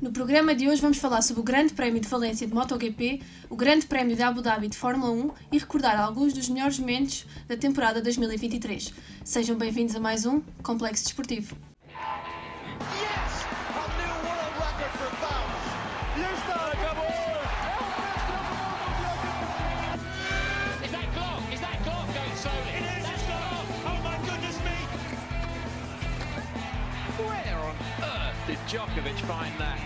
No programa de hoje vamos falar sobre o Grande Prémio de Valência de MotoGP, o Grande Prémio de Abu Dhabi de Fórmula 1 e recordar alguns dos melhores momentos da temporada 2023. Sejam bem-vindos a mais um Complexo Desportivo. Djokovic find that?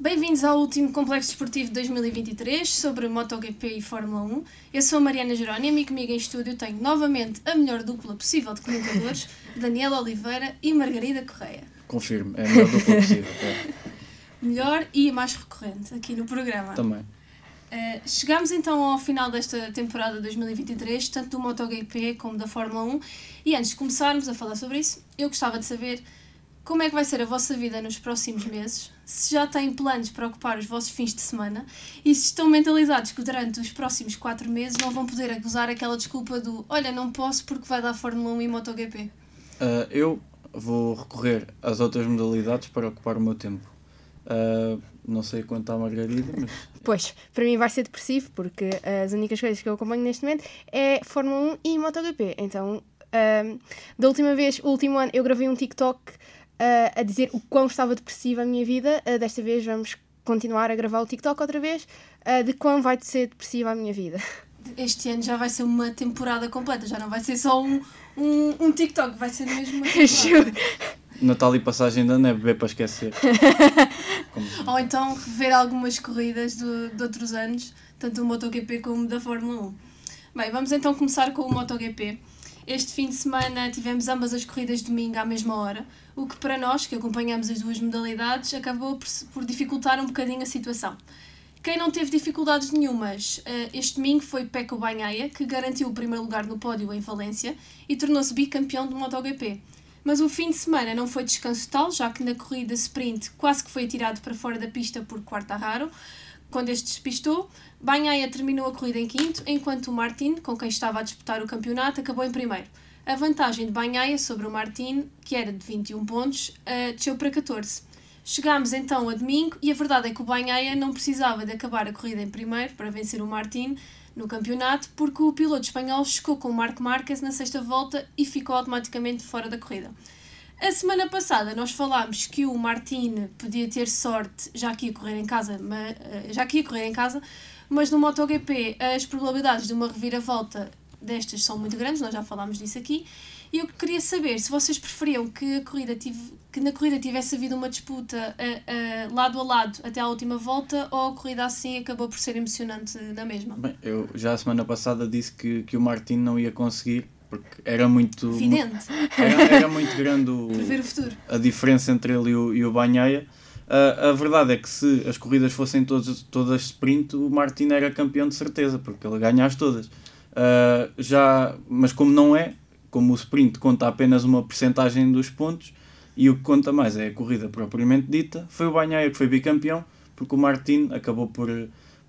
Bem-vindos ao último Complexo Desportivo de 2023 sobre MotoGP e Fórmula 1. Eu sou a Mariana Jerónimo e comigo em estúdio tenho novamente a melhor dupla possível de comentadores, Daniela Oliveira e Margarida Correia. Confirmo, é a melhor dupla possível. É. Melhor e mais recorrente aqui no programa. Também. Uh, chegamos então ao final desta temporada 2023, tanto do MotoGP como da Fórmula 1, e antes de começarmos a falar sobre isso, eu gostava de saber como é que vai ser a vossa vida nos próximos meses, se já têm planos para ocupar os vossos fins de semana e se estão mentalizados que durante os próximos 4 meses não vão poder usar aquela desculpa do olha, não posso porque vai dar Fórmula 1 e MotoGP. Uh, eu vou recorrer às outras modalidades para ocupar o meu tempo. Uh, não sei quanto à Margarida, mas. Pois, para mim vai ser depressivo, porque as únicas coisas que eu acompanho neste momento é Fórmula 1 e MotoGP. Então, uh, da última vez, o último ano, eu gravei um TikTok uh, a dizer o quão estava depressiva a minha vida. Uh, desta vez vamos continuar a gravar o TikTok outra vez, de quão vai ser depressiva a minha vida. Este ano já vai ser uma temporada completa, já não vai ser só um, um, um TikTok, vai ser mesmo uma temporada. Natal e passagem da neve, beber para esquecer. Ou então rever algumas corridas do, de outros anos, tanto do MotoGP como da Fórmula 1. Bem, vamos então começar com o MotoGP. Este fim de semana tivemos ambas as corridas de domingo à mesma hora, o que para nós, que acompanhamos as duas modalidades, acabou por, por dificultar um bocadinho a situação. Quem não teve dificuldades nenhumas eh, este domingo foi Pecco Bagnaia, que garantiu o primeiro lugar no pódio em Valência e tornou-se bicampeão do MotoGP. Mas o fim de semana não foi descanso total, já que na corrida sprint quase que foi atirado para fora da pista por Quartararo, quando este despistou. Banhaia terminou a corrida em quinto, enquanto o Martin, com quem estava a disputar o campeonato, acabou em primeiro. A vantagem de Banhaia sobre o Martin, que era de 21 pontos, desceu para 14. Chegámos então a domingo e a verdade é que o Banhaia não precisava de acabar a corrida em primeiro para vencer o Martin, no campeonato, porque o piloto espanhol chocou com o Marco Marques na sexta volta e ficou automaticamente fora da corrida. A semana passada nós falámos que o Martin podia ter sorte, já que ia correr em casa, mas, eh, já que ia correr em casa, mas no MotoGP as probabilidades de uma reviravolta destas são muito grandes, nós já falámos disso aqui, e eu queria saber se vocês preferiam que, a corrida tive, que na corrida tivesse havido uma disputa uh, uh, lado a lado até à última volta ou a corrida assim acabou por ser emocionante na mesma? Bem, eu já a semana passada disse que, que o Martin não ia conseguir porque era muito. Evidente. Era, era muito grande o, a diferença entre ele e o, e o Banhaia. Uh, a verdade é que se as corridas fossem todas, todas sprint, o Martin era campeão de certeza, porque ele ganha as todas. Uh, já, mas como não é, como o sprint conta apenas uma percentagem dos pontos e o que conta mais é a corrida propriamente dita, foi o Banhaia que foi bicampeão, porque o Martin acabou por,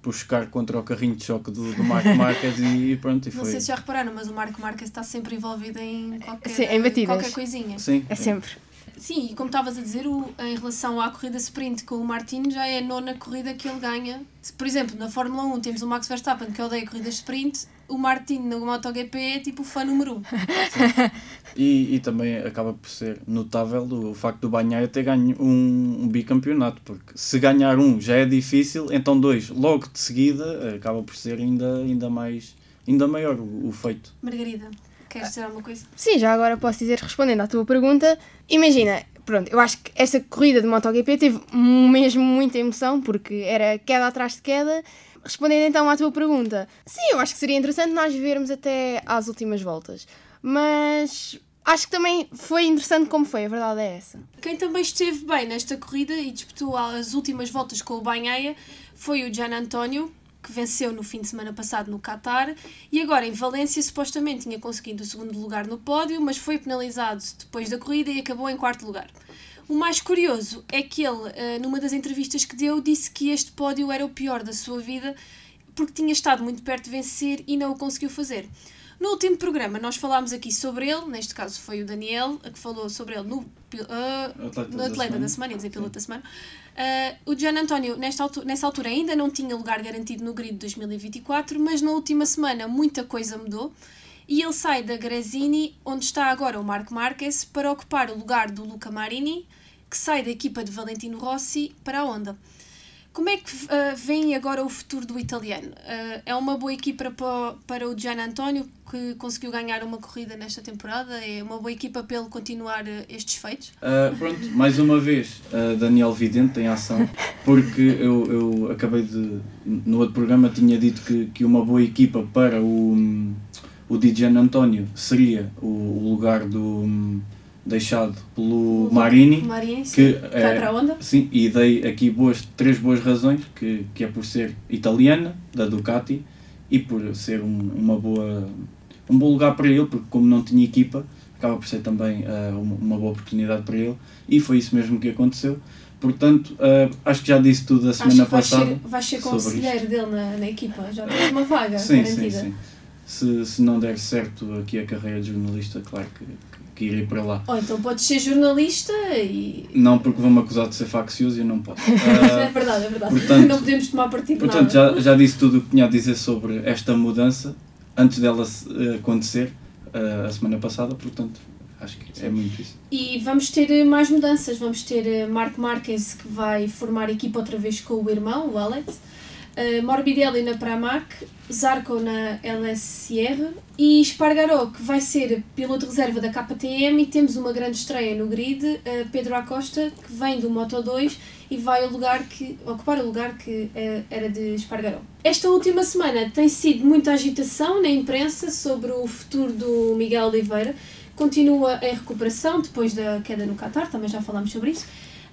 por chocar contra o carrinho de choque do, do Marco Marques e pronto. E foi... Não sei se já repararam, mas o Marco Marques está sempre envolvido em qualquer, Sim, em qualquer coisinha. Sim, é sempre. Sim, e como estavas a dizer, o, em relação à corrida sprint com o Martin, já é a nona corrida que ele ganha. Por exemplo, na Fórmula 1 temos o Max Verstappen que odeia corridas sprint, o Martin no MotoGP é tipo o fã número 1. Um. e, e também acaba por ser notável o facto do Banhaia ter ganho um, um, bicampeonato, porque se ganhar um já é difícil, então dois logo de seguida acaba por ser ainda, ainda mais ainda maior o, o feito. Margarida. Queres dizer alguma coisa? Sim, já agora posso dizer, respondendo à tua pergunta, imagina, pronto, eu acho que esta corrida de MotoGP teve mesmo muita emoção, porque era queda atrás de queda. Respondendo então à tua pergunta, sim, eu acho que seria interessante nós vermos até às últimas voltas. Mas acho que também foi interessante como foi, a verdade é essa. Quem também esteve bem nesta corrida e disputou as últimas voltas com o Banhaia foi o Gian António, que venceu no fim de semana passado no Qatar e agora em Valência supostamente tinha conseguido o segundo lugar no pódio, mas foi penalizado depois da corrida e acabou em quarto lugar. O mais curioso é que ele, eh, numa das entrevistas que deu, disse que este pódio era o pior da sua vida porque tinha estado muito perto de vencer e não o conseguiu fazer. No último programa nós falámos aqui sobre ele, neste caso foi o Daniel que falou sobre ele no, uh, Atleta no Atleta da Semana, ia dizer piloto da semana. Uh, o Gian António, nesta altura, nessa altura, ainda não tinha lugar garantido no grid de 2024, mas na última semana muita coisa mudou e ele sai da Gresini, onde está agora o Marco Marques, para ocupar o lugar do Luca Marini, que sai da equipa de Valentino Rossi para a Honda. Como é que uh, vem agora o futuro do italiano? Uh, é uma boa equipa para, para o Gian António, que conseguiu ganhar uma corrida nesta temporada? É uma boa equipa para ele continuar uh, estes feitos? pronto, mais uma vez, Daniel Vidente em ação, porque eu, eu acabei de. No outro programa tinha dito que, que uma boa equipa para o, o Gian António seria o, o lugar do deixado pelo Marini, Marini que sim, é, vai para a onda. Sim, e dei aqui boas, três boas razões, que, que é por ser italiana, da Ducati, e por ser um, uma boa, um bom lugar para ele, porque como não tinha equipa, acaba por ser também uh, uma, boa oportunidade para ele, e foi isso mesmo que aconteceu. Portanto, uh, acho que já disse tudo a semana acho que passada. Ser, vais ser conselheiro dele na, na equipa, já tens uma vaga sim, garantida. Sim, sim. Se, se não der certo aqui a carreira de jornalista, claro que, que irei para lá. Ou então podes ser jornalista e. Não, porque vão-me acusar de ser faccioso e eu não posso. Uh, é verdade, é verdade. Portanto, não podemos tomar partido Portanto, já, já disse tudo o que tinha a dizer sobre esta mudança antes dela uh, acontecer uh, a semana passada, portanto. Acho que é muito isso. E vamos ter mais mudanças. Vamos ter Marco Marques que vai formar equipa outra vez com o irmão, o Alex uh, Morbidelli na Pramac, Zarco na LSR e Espargaró, que vai ser piloto reserva da KTM e temos uma grande estreia no grid, uh, Pedro Acosta, que vem do Moto2 e vai ao lugar que, ocupar o lugar que uh, era de Espargaró. Esta última semana tem sido muita agitação na imprensa sobre o futuro do Miguel Oliveira, continua em recuperação depois da queda no Qatar, também já falámos sobre isso,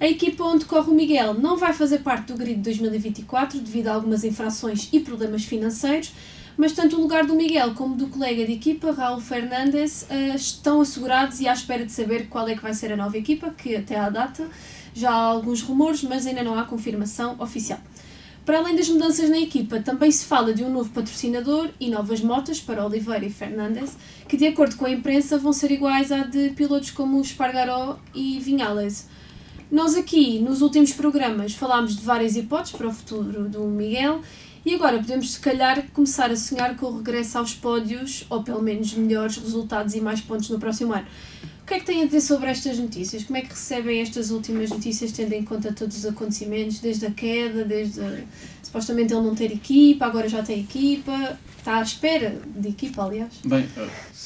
a equipa onde corre o Miguel não vai fazer parte do grid de 2024 devido a algumas infrações e problemas financeiros, mas tanto o lugar do Miguel como do colega de equipa, Raul Fernandes, uh, estão assegurados e à espera de saber qual é que vai ser a nova equipa, que até à data já há alguns rumores, mas ainda não há confirmação oficial. Para além das mudanças na equipa, também se fala de um novo patrocinador e novas motas para Oliveira e Fernandes, que de acordo com a imprensa vão ser iguais à de pilotos como Espargaró e Vinhales. Nós aqui, nos últimos programas, falámos de várias hipóteses para o futuro do Miguel e agora podemos, se calhar, começar a sonhar com o regresso aos pódios ou pelo menos melhores resultados e mais pontos no próximo ano. O que é que têm a dizer sobre estas notícias? Como é que recebem estas últimas notícias, tendo em conta todos os acontecimentos, desde a queda, desde supostamente ele não ter equipa, agora já tem equipa, está à espera de equipa, aliás? Bem,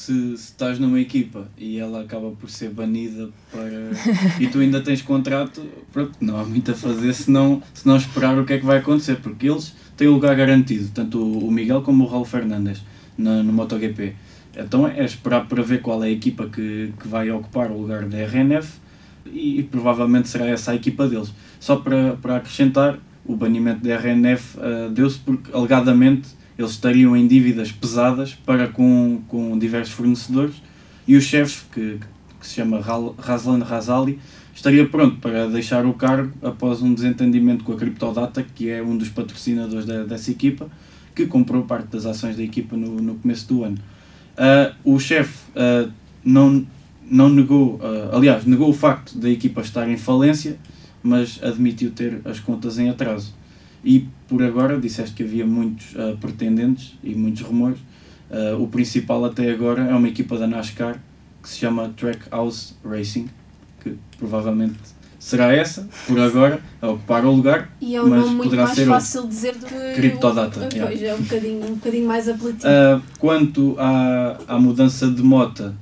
se, se estás numa equipa e ela acaba por ser banida para. e tu ainda tens contrato, pronto, não há muito a fazer se não, se não esperar o que é que vai acontecer, porque eles têm o lugar garantido, tanto o Miguel como o Raul Fernandes no, no MotoGP. Então é esperar para ver qual é a equipa que, que vai ocupar o lugar da RNF e, e provavelmente será essa a equipa deles. Só para, para acrescentar, o banimento da RNF uh, deu-se porque alegadamente eles estariam em dívidas pesadas para com, com diversos fornecedores e o chefe, que, que se chama Razlan Razali, estaria pronto para deixar o cargo após um desentendimento com a Cryptodata, que é um dos patrocinadores da, dessa equipa, que comprou parte das ações da equipa no, no começo do ano. Uh, o chefe uh, não, não negou, uh, aliás, negou o facto da equipa estar em falência, mas admitiu ter as contas em atraso. E por agora, disseste que havia muitos uh, pretendentes e muitos rumores. Uh, o principal até agora é uma equipa da NASCAR que se chama Trackhouse Racing, que provavelmente será essa, por agora, a ocupar o lugar. E é um mas nome muito mais fácil dizer do que. Criptodata. Pois, é um bocadinho, um bocadinho mais apelativo. Uh, quanto à, à mudança de mota,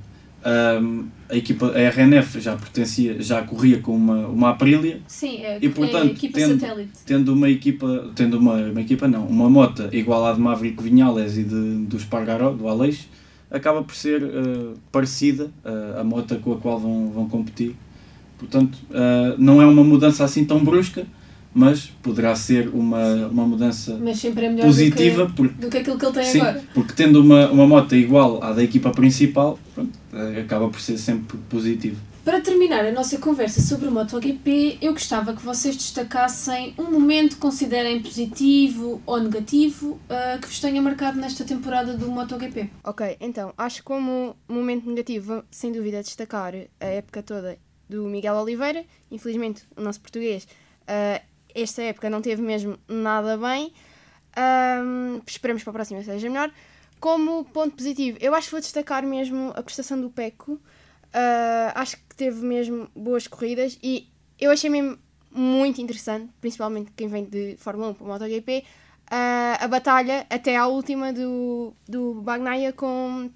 um, a equipa a RNF já pertencia, já corria com uma, uma Aprilia. Sim, é, e, portanto, é equipa tendo, satélite. Tendo uma equipa, tendo uma, uma equipa não, uma moto igual à de Maverick Vinhales e de, do Spargaró, do Aleix, acaba por ser uh, parecida uh, à moto com a qual vão, vão competir. Portanto, uh, não é uma mudança assim tão brusca, mas poderá ser uma, uma mudança mas sempre é melhor positiva do que, porque, do que aquilo que ele tem sim, agora. Porque tendo uma, uma moto igual à da equipa principal, pronto, eh, acaba por ser sempre positivo. Para terminar a nossa conversa sobre o MotoGP, eu gostava que vocês destacassem um momento que considerem positivo ou negativo uh, que vos tenha marcado nesta temporada do MotoGP. Ok, então, acho que como momento negativo, sem dúvida, destacar a época toda do Miguel Oliveira. Infelizmente, o nosso português, uh, esta época não teve mesmo nada bem. Um, esperamos para a próxima seja melhor. Como ponto positivo, eu acho que vou destacar mesmo a prestação do Peco. Uh, acho que teve mesmo boas corridas e eu achei mesmo muito interessante, principalmente quem vem de Fórmula 1 para o MotoGP, uh, a batalha até à última do, do Bagnaia com,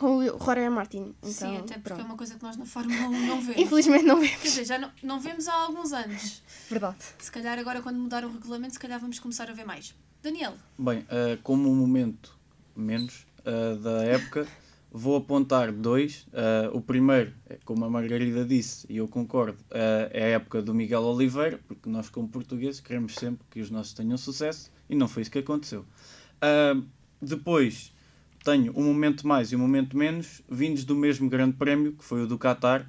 com o Jorge Martin. Então, Sim, até porque pronto. é uma coisa que nós na Fórmula 1 não vemos. Infelizmente não vemos. Quer dizer, já não, não vemos há alguns anos. Verdade. Se calhar agora quando mudar o regulamento, se calhar vamos começar a ver mais. Daniel. Bem, uh, como um momento menos uh, da época, vou apontar dois. Uh, o primeiro, como a Margarida disse, e eu concordo, uh, é a época do Miguel Oliveira, porque nós, como portugueses, queremos sempre que os nossos tenham sucesso e não foi isso que aconteceu. Uh, depois, tenho um momento mais e um momento menos, vindos do mesmo grande prémio, que foi o do Qatar.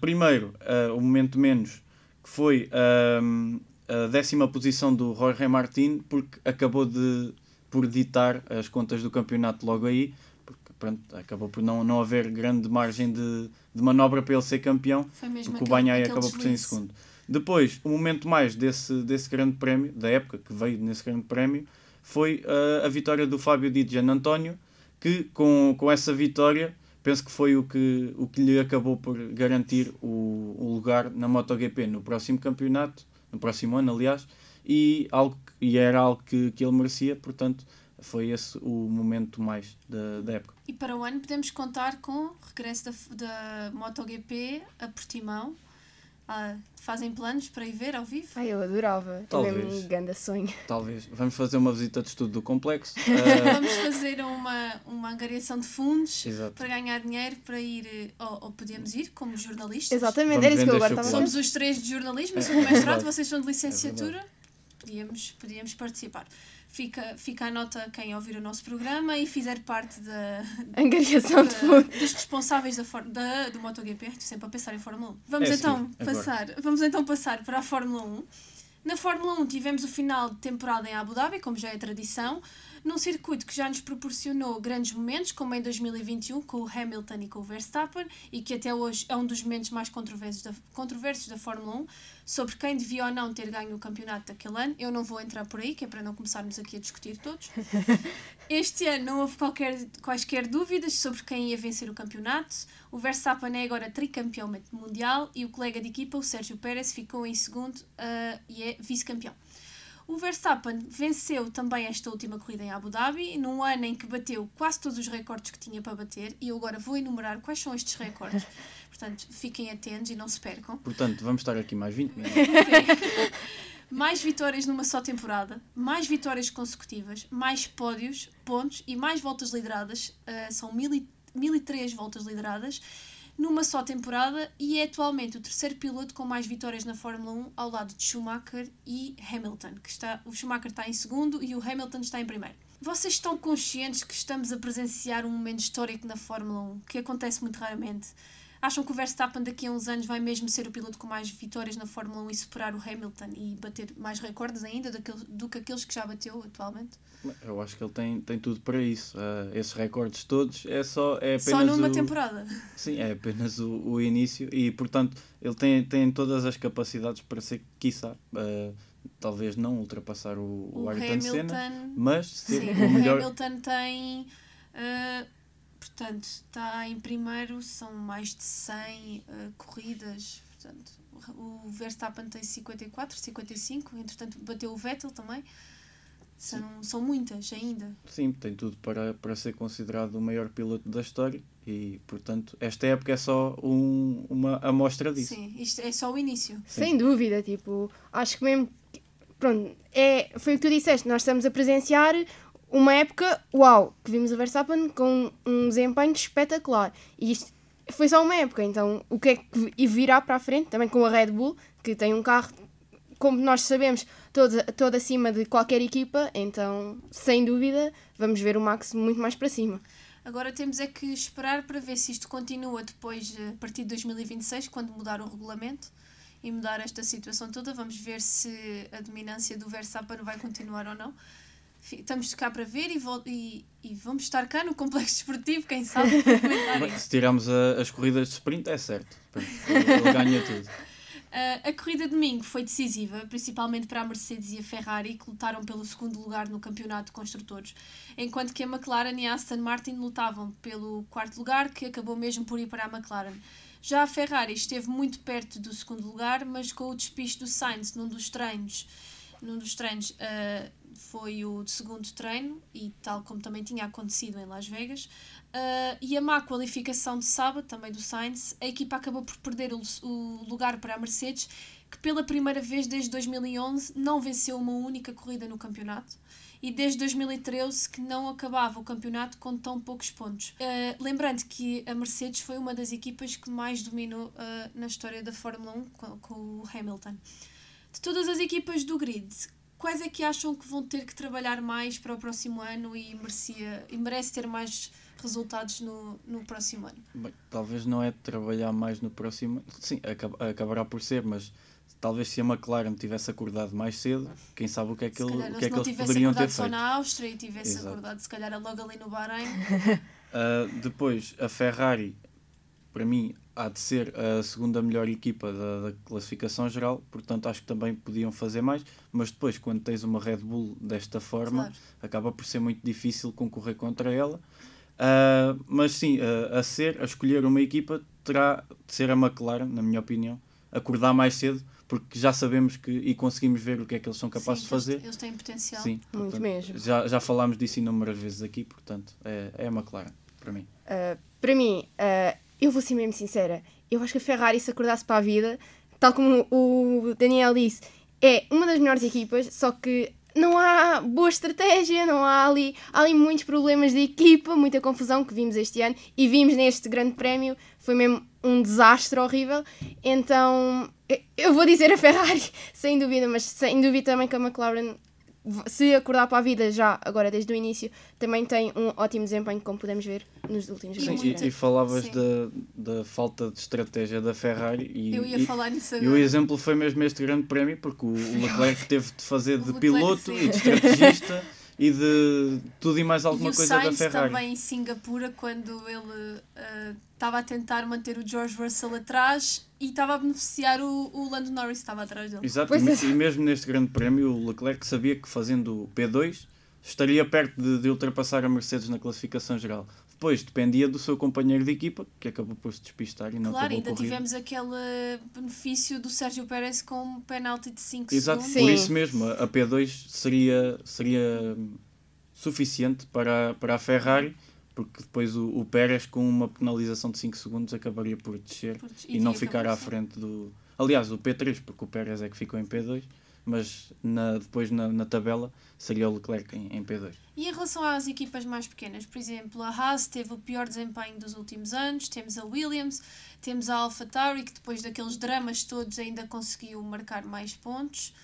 primeiro, o momento menos, que foi a décima posição do Jorge Martin, porque acabou de por ditar as contas do campeonato logo aí pronto, acabou por não, não haver grande margem de, de manobra para ele ser campeão, porque o Banhai acabou por ser em segundo. Depois, o momento mais desse, desse grande prémio, da época que veio nesse grande prémio, foi uh, a vitória do Fábio Di António, que com, com essa vitória penso que foi o que, o que lhe acabou por garantir o, o lugar na MotoGP no próximo campeonato, no próximo ano, aliás, e, algo, e era algo que, que ele merecia, portanto, foi esse o momento mais da, da época. E para o ano podemos contar com o regresso da, da MotoGP a Portimão. Ah, fazem planos para ir ver ao vivo? Ai, eu adorava. Talvez. É um grande sonho. Talvez. Vamos fazer uma visita de estudo do complexo. Uh... Vamos fazer uma, uma angariação de fundos Exato. para ganhar dinheiro para ir, eh, ou, ou podemos ir como jornalistas. Exatamente, Vamos era isso que eu agora estava Somos os três de jornalismo, eu sou do mestrado, vocês são de licenciatura. É podíamos, podíamos participar. Fica, fica a nota quem ouvir o nosso programa e fizer parte da angariação de fundo dos responsáveis da, da, do MotoGP. Estou sempre a pensar em Fórmula 1. Vamos, é então passar, vamos então passar para a Fórmula 1. Na Fórmula 1 tivemos o final de temporada em Abu Dhabi, como já é tradição num circuito que já nos proporcionou grandes momentos, como em 2021 com o Hamilton e com o Verstappen, e que até hoje é um dos momentos mais controversos da, controversos da Fórmula 1, sobre quem devia ou não ter ganho o campeonato daquele ano. Eu não vou entrar por aí, que é para não começarmos aqui a discutir todos. Este ano não houve qualquer, quaisquer dúvidas sobre quem ia vencer o campeonato. O Verstappen é agora tricampeão mundial e o colega de equipa, o Sérgio Pérez, ficou em segundo uh, e é vice-campeão. O Verstappen venceu também esta última corrida em Abu Dhabi, num ano em que bateu quase todos os recordes que tinha para bater, e eu agora vou enumerar quais são estes recordes. Portanto, fiquem atentos e não se percam. Portanto, vamos estar aqui mais 20 minutos. mais vitórias numa só temporada, mais vitórias consecutivas, mais pódios, pontos e mais voltas lideradas. Uh, são 1003 voltas lideradas numa só temporada e é atualmente o terceiro piloto com mais vitórias na Fórmula 1 ao lado de Schumacher e Hamilton, que está, o Schumacher está em segundo e o Hamilton está em primeiro. Vocês estão conscientes que estamos a presenciar um momento histórico na Fórmula 1, que acontece muito raramente? Acham que o Verstappen daqui a uns anos vai mesmo ser o piloto com mais vitórias na Fórmula 1 e superar o Hamilton e bater mais recordes ainda do que aqueles que já bateu atualmente? Eu acho que ele tem, tem tudo para isso. Uh, esses recordes todos é só é apenas só numa o... temporada. Sim, é apenas o, o início e portanto ele tem, tem todas as capacidades para ser, quiçá, uh, talvez não ultrapassar o, o, o Ayrton Hamilton, Senna, mas ser sim, o melhor. O Hamilton tem uh, Portanto, está em primeiro, são mais de 100 uh, corridas. Portanto, o Verstappen tem 54, 55, entretanto bateu o Vettel também. São, são muitas ainda. Sim, tem tudo para, para ser considerado o maior piloto da história e, portanto, esta época é só um, uma amostra disso. Sim, isto é só o início. Sim. Sem dúvida, tipo, acho que mesmo. Pronto, é, foi o que tu disseste, nós estamos a presenciar uma época, uau, que vimos a Verstappen com um desempenho espetacular. E isto foi só uma época, então o que é que virá para a frente, também com a Red Bull, que tem um carro como nós sabemos, todo, todo acima de qualquer equipa, então, sem dúvida, vamos ver o Max muito mais para cima. Agora temos é que esperar para ver se isto continua depois, a partir de 2026, quando mudar o regulamento e mudar esta situação toda. Vamos ver se a dominância do Verstappen vai continuar ou não. Estamos cá para ver e, e, e vamos estar cá no complexo esportivo, quem sabe. se tirarmos as corridas de sprint, é certo. Ele ganha tudo. Uh, a corrida de domingo foi decisiva, principalmente para a Mercedes e a Ferrari, que lutaram pelo segundo lugar no campeonato de construtores, enquanto que a McLaren e a Aston Martin lutavam pelo quarto lugar, que acabou mesmo por ir para a McLaren. Já a Ferrari esteve muito perto do segundo lugar, mas com o despiste do Sainz num dos treinos, num dos treinos uh, foi o segundo treino, e tal como também tinha acontecido em Las Vegas, Uh, e a má qualificação de sábado, também do Sainz, a equipa acabou por perder o, o, lugar para a Mercedes, que pela primeira vez desde 2011 não venceu uma única corrida no campeonato e desde 2013 que não acabava o campeonato com tão poucos pontos. Uh, lembrando que a Mercedes foi uma das equipas que mais dominou uh, na história da Fórmula 1 com, com o Hamilton. De todas as equipas do grid, quais é que acham que vão ter que trabalhar mais para o próximo ano e, merecia, e merece ter mais resultados no, no próximo ano? Bem, talvez não é trabalhar mais no próximo ano. Sim, acabará por ser, mas talvez se a McLaren tivesse acordado mais cedo, quem sabe o que é que, ele, o que, é que eles poderiam ter feito. só na Áustria e tivesse Exato. acordado se calhar logo ali no Bahrein. uh, depois, a Ferrari, para mim, há de ser a segunda melhor equipa da, da, classificação geral, portanto acho que também podiam fazer mais, mas depois quando tens uma Red Bull desta forma, claro. acaba por ser muito difícil concorrer contra ela. Uh, mas sim, uh, a ser, a escolher uma equipa terá de ser a McLaren, na minha opinião, acordar mais cedo, porque já sabemos que e conseguimos ver o que é que eles são capazes sim, de fazer. Eles têm potencial. Sim, muito portanto, mesmo. Já, já falámos disso inúmeras vezes aqui, portanto, é, é a McLaren, para mim. Uh, para mim, eu vou ser mesmo sincera, eu acho que a Ferrari, se acordasse para a vida, tal como o Daniel disse, é uma das melhores equipas, só que não há boa estratégia, não há ali, há ali muitos problemas de equipa, muita confusão que vimos este ano e vimos neste grande prémio, foi mesmo um desastre horrível. Então eu vou dizer a Ferrari, sem dúvida, mas sem dúvida também que a McLaren se acordar para a vida já, agora desde o início, também tem um ótimo desempenho, como podemos ver nos últimos Sim, e, e, falavas da, da falta de estratégia da Ferrari. E, Eu ia e, falar nisso agora. E o exemplo foi mesmo este grande prémio, porque o, o Leclerc teve de fazer de piloto e de estrategista. e de tudo e mais alguma e coisa Sainz da Ferrari. também em Singapura, quando ele estava uh, a tentar manter o George Russell atrás e estava a beneficiar o, o Lando Norris estava atrás dele. Exato, e, é. e mesmo neste grande prémio o Leclerc sabia que fazendo o P2 estaria perto de, de ultrapassar a Mercedes na classificação geral. Depois dependia do seu companheiro de equipa, que acabou por se despistar e não claro, acabou ainda tivemos aquele benefício do Sérgio Pérez com um penalti de 5 Exato, segundos. por isso mesmo, a P2 seria, seria suficiente para, para a Ferrari, porque depois o, o Pérez, com uma penalização de 5 segundos, acabaria por descer por, e, e não ficar à frente do. Aliás, o P3, porque o Pérez é que ficou em P2 mas na, depois na, na tabela seria o Leclerc em, em, P2. E em relação às equipas mais pequenas, por exemplo, a Haas teve o pior desempenho dos últimos anos, temos a Williams, temos a AlphaTauri, que depois daqueles dramas todos ainda conseguiu marcar mais pontos.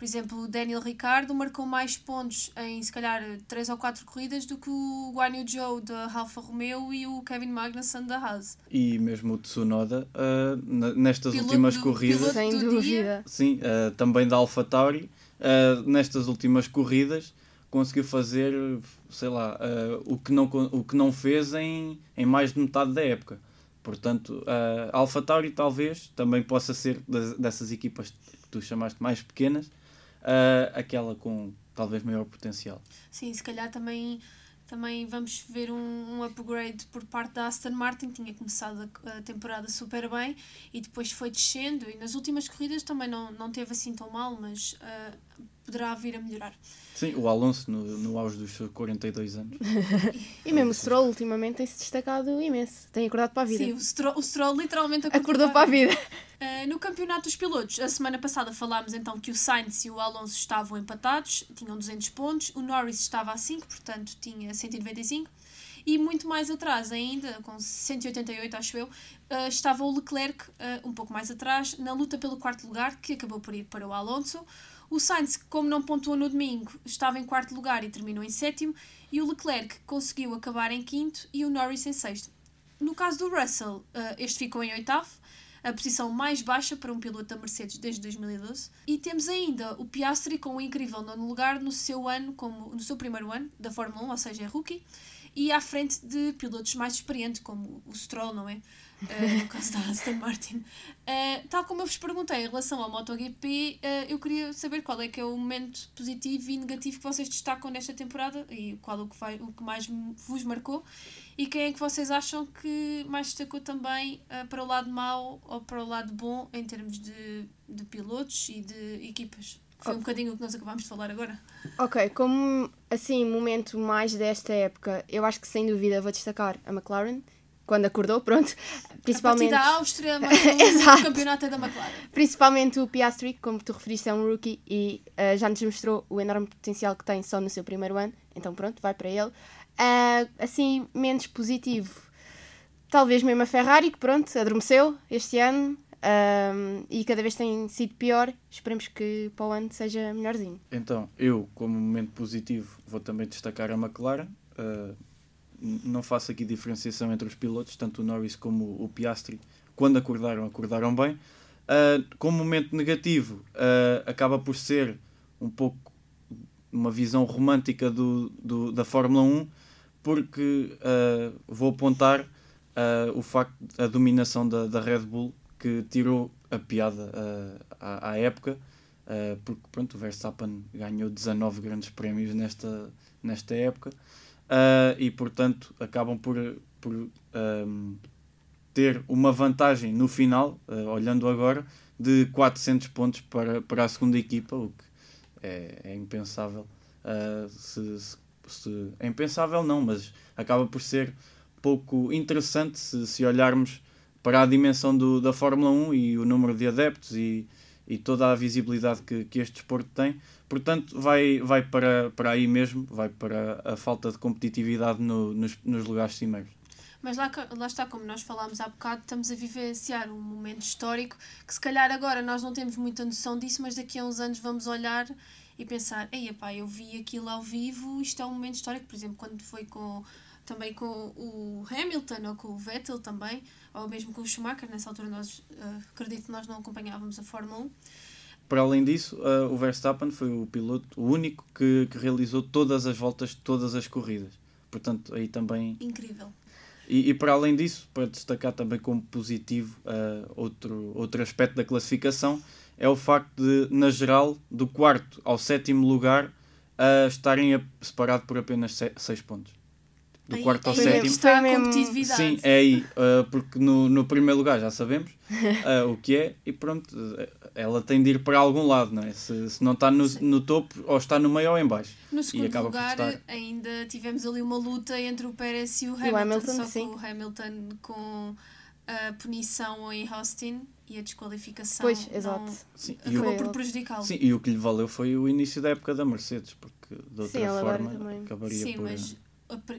Por exemplo, o Daniel Ricardo marcou mais pontos em se calhar 3 ou 4 corridas do que o Guan Yu Zhou da Alfa Romeo e o Kevin Magnussen da Haas. E mesmo o Tsunoda, uh, nestas piloto últimas do, corridas, sem dúvida. Sim, uh, também da Alfa Tauri, uh, nestas últimas corridas conseguiu fazer, sei lá, o, que não, o que não fez em, em mais de metade da época. Portanto, a Alfa Tauri talvez também possa ser das, dessas equipas que tu chamaste mais pequenas, uh, aquela com talvez maior potencial. Sim, se calhar também, também vamos ver um, um upgrade por parte da Aston Martin, tinha começado a, a, temporada super bem e depois foi descendo e nas últimas corridas também não, não teve assim tão mal, mas uh, poderá vir a melhorar. Sim, o Alonso no, no auge dos seus 42 anos. e mesmo o Stroll ultimamente tem-se destacado imenso. Tem acordado para a vida. Sim, o Stroll, o Stroll literalmente acordou, acordou para a vida. Uh, no campeonato dos pilotos, a semana passada falámos então que o Sainz e o Alonso estavam empatados, tinham 200 pontos. O Norris estava a 5, portanto tinha 195. E muito mais atrás ainda, com 188 acho eu, uh, estava o Leclerc uh, um pouco mais atrás, na luta pelo quarto lugar, que acabou por ir para o Alonso. O Sainz, como não pontuou no domingo, estava em quarto lugar e terminou em sétimo, e o Leclerc conseguiu acabar em quinto e o Norris em sexto. No caso do Russell, uh, este ficou em oitavo, a posição mais baixa para um piloto da Mercedes desde 2012. E temos ainda o Piastri com um incrível nono lugar no seu ano, como, no seu primeiro ano da Fórmula 1, ou seja, é rookie, e à frente de pilotos mais experientes, como o Stroll, não é? Uh, no caso da Aston Martin. Uh, tal como eu vos perguntei em relação ao MotoGP, uh, eu queria saber qual é que é o momento positivo e negativo que vocês destacam nesta temporada e qual o que, vai, o que mais vos marcou e quem é que vocês acham que mais destacou também para o lado mau ou para o lado bom em termos de, de pilotos e de equipas. Foi um bocadinho o que nós acabámos de falar agora. Ok, como assim, momento mais desta época, eu acho que sem dúvida vou destacar a McLaren, quando acordou, pronto. Principalmente. A da Áustria, mas o campeonato é da McLaren. Principalmente o Piastri, como tu referiste, é um rookie e uh, já nos mostrou o enorme potencial que tem só no seu primeiro ano, então pronto, vai para ele. Uh, assim, menos positivo, talvez mesmo a Ferrari, que pronto, adormeceu este ano. Um, e cada vez tem sido pior. Esperemos que para o ano seja melhorzinho. Então, eu, como momento positivo, vou também destacar a McLaren. Uh, não faço aqui diferenciação entre os pilotos, tanto o Norris como o Piastri, quando acordaram, acordaram bem. Uh, como momento negativo, uh, acaba por ser um pouco uma visão romântica do, do da Fórmula 1, porque vou apontar o facto da dominação da, da Red Bull que tirou a piada uh, à, à, época, uh, porque pronto, o Verstappen ganhou 19 grandes prémios nesta, nesta época uh, e portanto acabam por, por um, ter uma vantagem no final, olhando agora, de 400 pontos para, para a segunda equipa, o que é, é impensável. Se, se, se, é impensável não, mas acaba por ser pouco interessante se, se olharmos para a dimensão do, da Fórmula 1 e o número de adeptos e, e toda a visibilidade que, que este desporto tem. Portanto, vai, vai para, para aí mesmo, vai para a falta de competitividade no, nos, nos lugares cimeiros. Mas lá, lá está, como nós falámos há bocado, estamos a vivenciar um momento histórico que se calhar agora nós não temos muita noção disso, mas daqui a uns anos vamos olhar e pensar, ei pá, eu vi aquilo ao vivo, isto é um momento histórico, por exemplo, quando foi com também com o Hamilton ou com o Vettel também, ou mesmo com o Schumacher, nessa altura nós uh, acredito que nós não acompanhávamos a Fórmula 1. Para além disso, uh, o Verstappen foi o piloto, o único que, que realizou todas as voltas, todas as corridas. Portanto, aí também. Incrível. E, e para além disso, para destacar também como positivo uh, outro, outro aspecto da classificação, é o facto de, na geral, do quarto ao sétimo lugar, uh, estarem a, separado por apenas 6 pontos do aí, quarto ao sétimo. Está a competitividade. Sim, é aí, uh, porque no, no primeiro lugar já sabemos uh, o que é e pronto, ela tem de ir para algum lado, não é? Se, se não está no, no topo, ou está no meio ou em baixo. No segundo lugar, ainda tivemos ali uma luta entre o Pérez e o Hamilton, o Hamilton só sim. que o Hamilton com a punição em Austin e a desqualificação pois, exato. Sim, acabou por prejudicá-lo. Sim, e o que lhe valeu foi o início da época da Mercedes, porque de outra sim, forma acabaria sim, por... Mas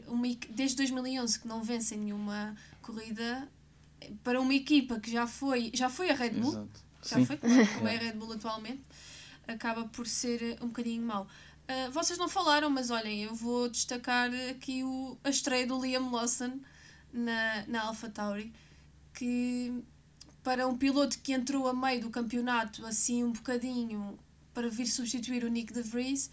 uma, desde 2011 que não vence nenhuma corrida para uma equipa que já foi já foi a Red Bull Exato. Já Sim. foi como é a Red Bull atualmente acaba por ser um bocadinho mau uh, vocês não falaram mas olhem eu vou destacar aqui o, a estreia do Liam Lawson na, na AlphaTauri que para um piloto que entrou a meio do campeonato assim um bocadinho para vir substituir o Nick de Vries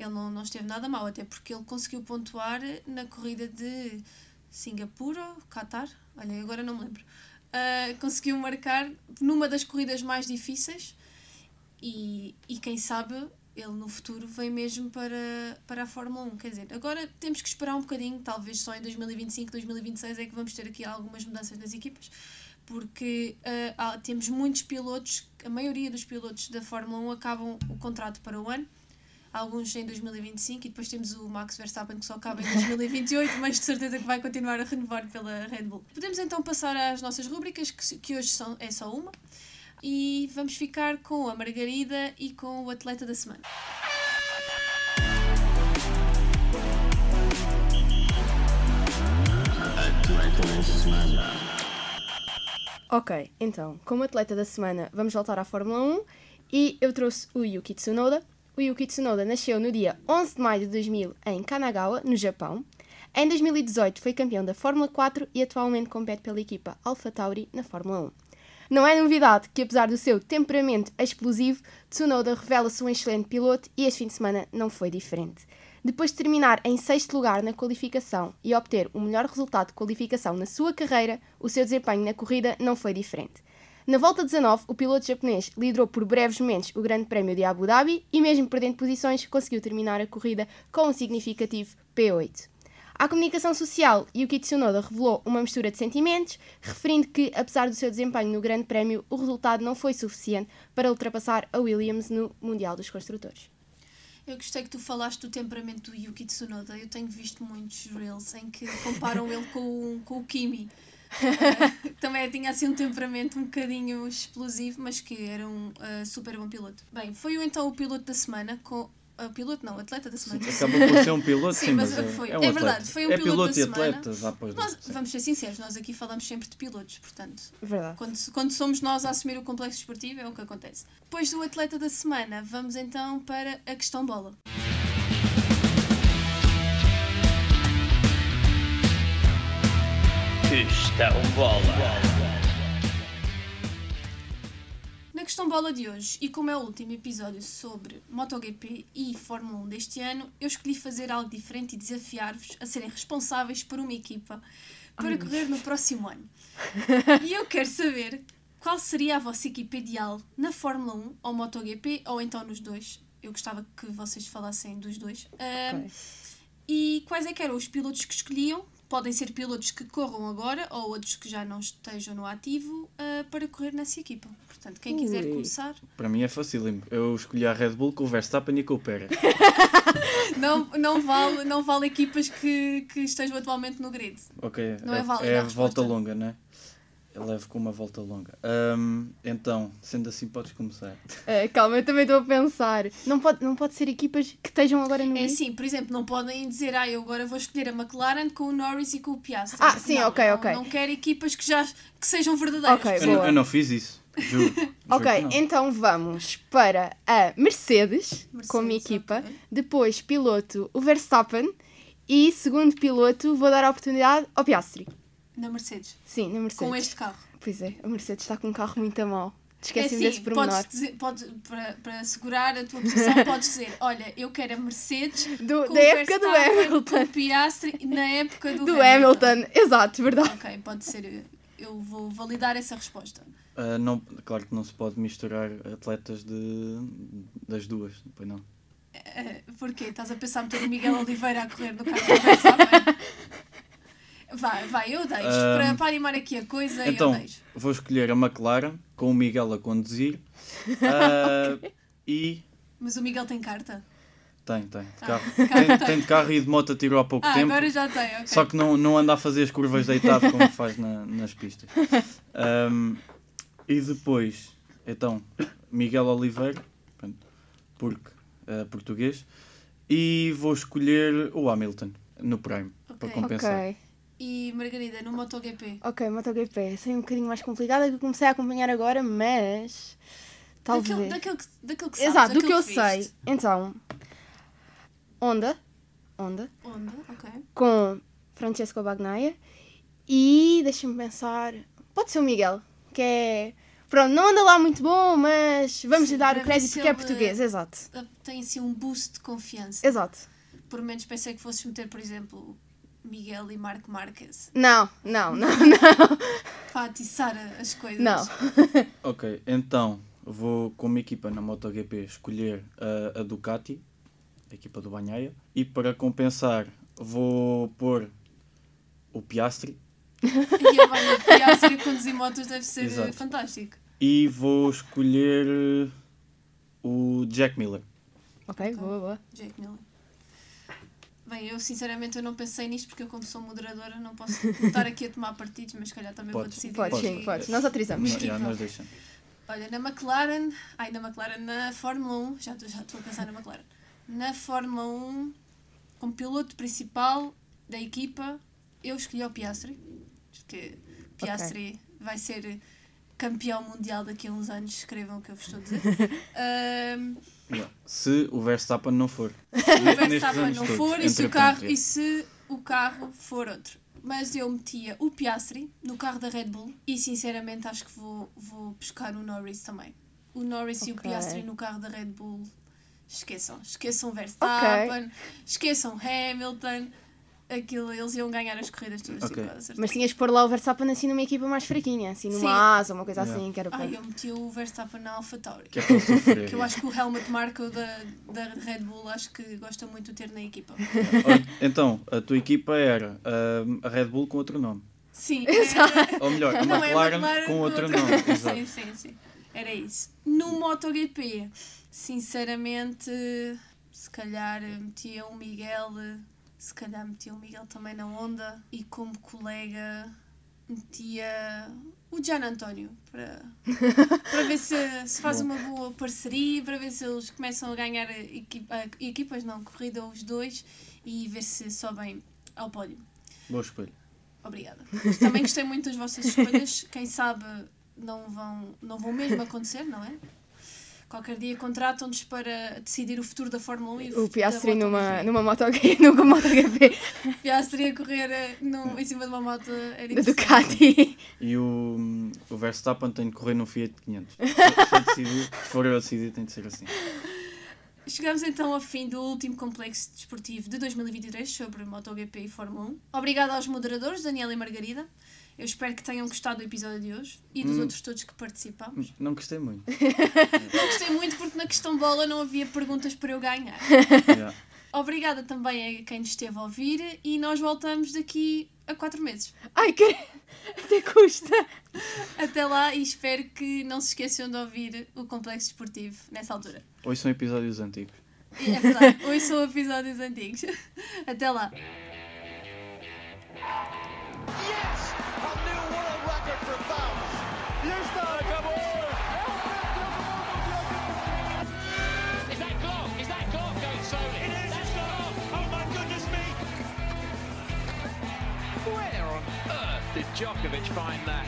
ele não, não esteve nada mal, até porque ele conseguiu pontuar na corrida de Singapura, Qatar, olha, agora não me lembro. Uh, conseguiu marcar numa das corridas mais difíceis e, e quem sabe ele no futuro vem mesmo para, para a Fórmula 1. Quer dizer, agora temos que esperar um bocadinho, talvez só em 2025, 2026 é que vamos ter aqui algumas mudanças nas equipas, porque uh, há, temos muitos pilotos, a maioria dos pilotos da Fórmula 1 acabam o contrato para o ano alguns em 2025 e depois temos o Max Verstappen que só acaba em 2028, mas de certeza que vai continuar a renovar pela Red Bull. Podemos então passar às nossas rubricas, que, que hoje são, é só uma, e vamos ficar com a Margarida e com o atleta da semana. Ok, então, como atleta da semana, vamos voltar à Fórmula 1 e eu trouxe o Yuki Tsunoda. O Yuki Tsunoda nasceu no dia 11 de maio de 2000 em Kanagawa, no Japão. Em 2018 foi campeão da Fórmula 4 e atualmente compete pela equipa AlphaTauri na Fórmula 1. Não é novidade que, apesar do seu temperamento explosivo, Tsunoda revela-se um excelente piloto e este fim de semana não foi diferente. Depois de terminar em sexto lugar na qualificação e obter o melhor resultado de qualificação na sua carreira, o seu desempenho na corrida não foi diferente. Na volta 19, o piloto japonês liderou por breves momentos o Grande Prémio de Abu Dhabi e, mesmo perdendo posições, conseguiu terminar a corrida com um significativo P8. À comunicação social, Yuki Tsunoda revelou uma mistura de sentimentos, referindo que, apesar do seu desempenho no Grande Prémio, o resultado não foi suficiente para ultrapassar a Williams no Mundial dos Construtores. Eu gostei que tu falaste do temperamento do Yuki Tsunoda. Eu tenho visto muitos reels em que comparam ele com, com o Kimi. Uh, também tinha assim um temperamento um bocadinho explosivo, mas que era um uh, super bom piloto. Bem, foi então o piloto da semana com uh, piloto não, atleta da semana. Acaba por ser um piloto, sim, sim mas, mas é, foi. É, um é verdade, foi um é piloto, piloto da e atleta, semana. Nós, vamos ser sinceros, nós aqui falamos sempre de pilotos, portanto. Verdade. Quando, quando somos nós a assumir o complexo esportivo, é o que acontece. Depois do atleta da semana, vamos então para a questão bola. Questão bola. Na questão bola de hoje, e como é o último episódio sobre MotoGP e Fórmula 1 deste ano, eu escolhi fazer algo diferente e desafiar-vos a serem responsáveis por uma equipa para correr no próximo ano. E eu quero saber qual seria a vossa equipa ideal na Fórmula 1 ou MotoGP, ou então nos dois. Eu gostava que vocês falassem dos dois. Okay. e quais é que eram os pilotos que escolhiam podem ser pilotos que corram agora ou outros que já não estejam no ativo uh, para correr nessa equipa. Portanto, quem quiser Ui. começar. Para mim é fácil. Eu escolhi a Red Bull com o Verstappen e com o Pérez. não, não, vale, não vale equipas que, que estejam atualmente no grid. Ok, não é, é válido. É a volta longa, não é? Eu levo com uma volta longa. Um, então, sendo assim, podes começar. Uh, calma, eu também estou a pensar. Não pode, não pode ser equipas que estejam agora no. É sim, por exemplo, não podem dizer, ah, eu agora vou escolher a McLaren com o Norris e com o Piastri. Ah, sim, não, ok, não, ok. Não quero equipas que já que sejam verdadeiras. Ok, eu, não, eu não fiz isso. Juro. ok, então vamos para a Mercedes, Mercedes como equipa. Okay. Depois, piloto, o Verstappen. E segundo piloto, vou dar a oportunidade ao Piastri. Na Mercedes? Sim, na Mercedes. Com este carro? Pois é, a Mercedes está com um carro muito a mal. Esqueci-me é assim, desse pormenor. Podes pode, para, para segurar a tua posição, podes dizer: Olha, eu quero a Mercedes do, da época do Hamilton. Com Piastri na época do, do Hamilton. Hamilton. Exato, verdade. Ok, pode ser. Eu vou validar essa resposta. Uh, não, claro que não se pode misturar atletas de, das duas, depois não. Uh, porquê? Estás a pensar meter o Miguel Oliveira a correr no carro Verstappen? Vai, vai, eu deixo. Um, para, para animar aqui a coisa, então, eu deixo. Vou escolher a McLaren com o Miguel a conduzir. uh, okay. E. Mas o Miguel tem carta? Tem, tem. De ah, carro. Ah, tem, tem, de carro e de moto tirou há pouco ah, tempo. Agora já tem, okay. Só que não, não anda a fazer as curvas deitado como faz na, nas pistas. Um, e depois, então, Miguel Oliveira, porque uh, português, e vou escolher o Hamilton no Prime okay. para compensar. Okay e Margarida no MotoGP? Ok, MotoGP. Sei um bocadinho mais complicada que eu comecei a acompanhar agora, mas. Talvez. Daquilo, daquilo, que, daquilo que sabes, Exato, do que eu sei. Então. Honda. Honda. Honda, ok. Com Francesco Bagnaia. E deixa-me pensar. Pode ser o Miguel, que é. Pronto, não anda lá muito bom, mas vamos lhe dar o crédito porque é português, exato. Tem assim um boost de confiança. Exato. Por menos pensei que fosses meter, por exemplo, Miguel e Marco Marques. Não, não, não, não. Para atiçar as coisas. Não. ok, então vou como equipa na MotoGP escolher a, a Ducati, a equipa do Banhaia, e para compensar vou pôr o Piastri. e a Piastri conduzir motos deve ser Exato. fantástico. E vou escolher o Jack Miller. Ok, boa, boa. Jack Miller. Bem, eu sinceramente eu não pensei nisto porque eu como sou moderadora não posso estar aqui a tomar partidos, mas se calhar também pode, vou decidir. Pode, sim, pode. Nós autorizamos. Não, nós deixamos. Olha, na McLaren, ai na McLaren, na Fórmula 1, já estou já a pensar na McLaren. Na Fórmula 1, como piloto principal da equipa, eu escolhi o Piastri. Porque Piastri okay. vai ser campeão mundial daqui a uns anos, escrevam o que eu vos estou a dizer. um, se o Verstappen não for. Se o Verstappen não for e se, o carro, e se o carro for outro. Mas eu metia o Piastri no carro da Red Bull e sinceramente acho que vou, vou pescar o Norris também. O Norris okay. e o Piastri no carro da Red Bull. Esqueçam. Esqueçam Verstappen, okay. esqueçam Hamilton aquilo, eles iam ganhar as corridas todas, okay. tipo, Mas tinhas de pôr lá o Verstappen assim numa equipa mais fraquinha, assim numa asa, uma coisa yeah. assim, que era para... Ah, eu meti o Verstappen na AlphaTauri. Que, é que eu acho que o Helmut Marko da, da Red Bull acho que gosta muito de ter na equipa. então, a tua equipa era uh, a Red Bull com outro nome. Sim. Era... Ou melhor, a McLaren, é McLaren com outro nome. Exato. Sim, sim, sim. Era isso. No MotoGP, sinceramente, se calhar metia o Miguel se calhar metia o Miguel também na onda e como colega metia o Gian António para, para ver se, se faz uma boa parceria, para ver se eles começam a ganhar equipa, equipas, não, corrida os dois e ver se sobem ao pódio. Boa escolha. Obrigada. Também gostei muito das vossas escolhas. Quem sabe não vão, não vão mesmo acontecer, não é? Qualquer dia contratam-nos para decidir o futuro da Fórmula 1 e o, o Piastri numa, numa MotoGP. Numa MotoGP. Piastri a correr eh, no, em cima de uma moto era da Ducati. E o, o Verstappen tem de correr num Fiat 500. Se, se, se for eu a decidir, tem de ser assim. Chegamos então ao fim do último complexo desportivo de 2023 sobre MotoGP e Fórmula 1. Obrigada aos moderadores, Daniela e Margarida. Eu espero que tenham gostado do episódio de hoje e dos hum. outros todos que participámos. Não gostei muito. não gostei muito porque na questão bola não havia perguntas para eu ganhar. Yeah. Obrigada também a quem nos esteve a ouvir e nós voltamos daqui a quatro meses. Ai, que... até custa! Até lá e espero que não se esqueçam de ouvir o Complexo Desportivo nessa altura. Hoje são episódios antigos. É verdade, hoje são episódios antigos. Até lá. Djokovic find that?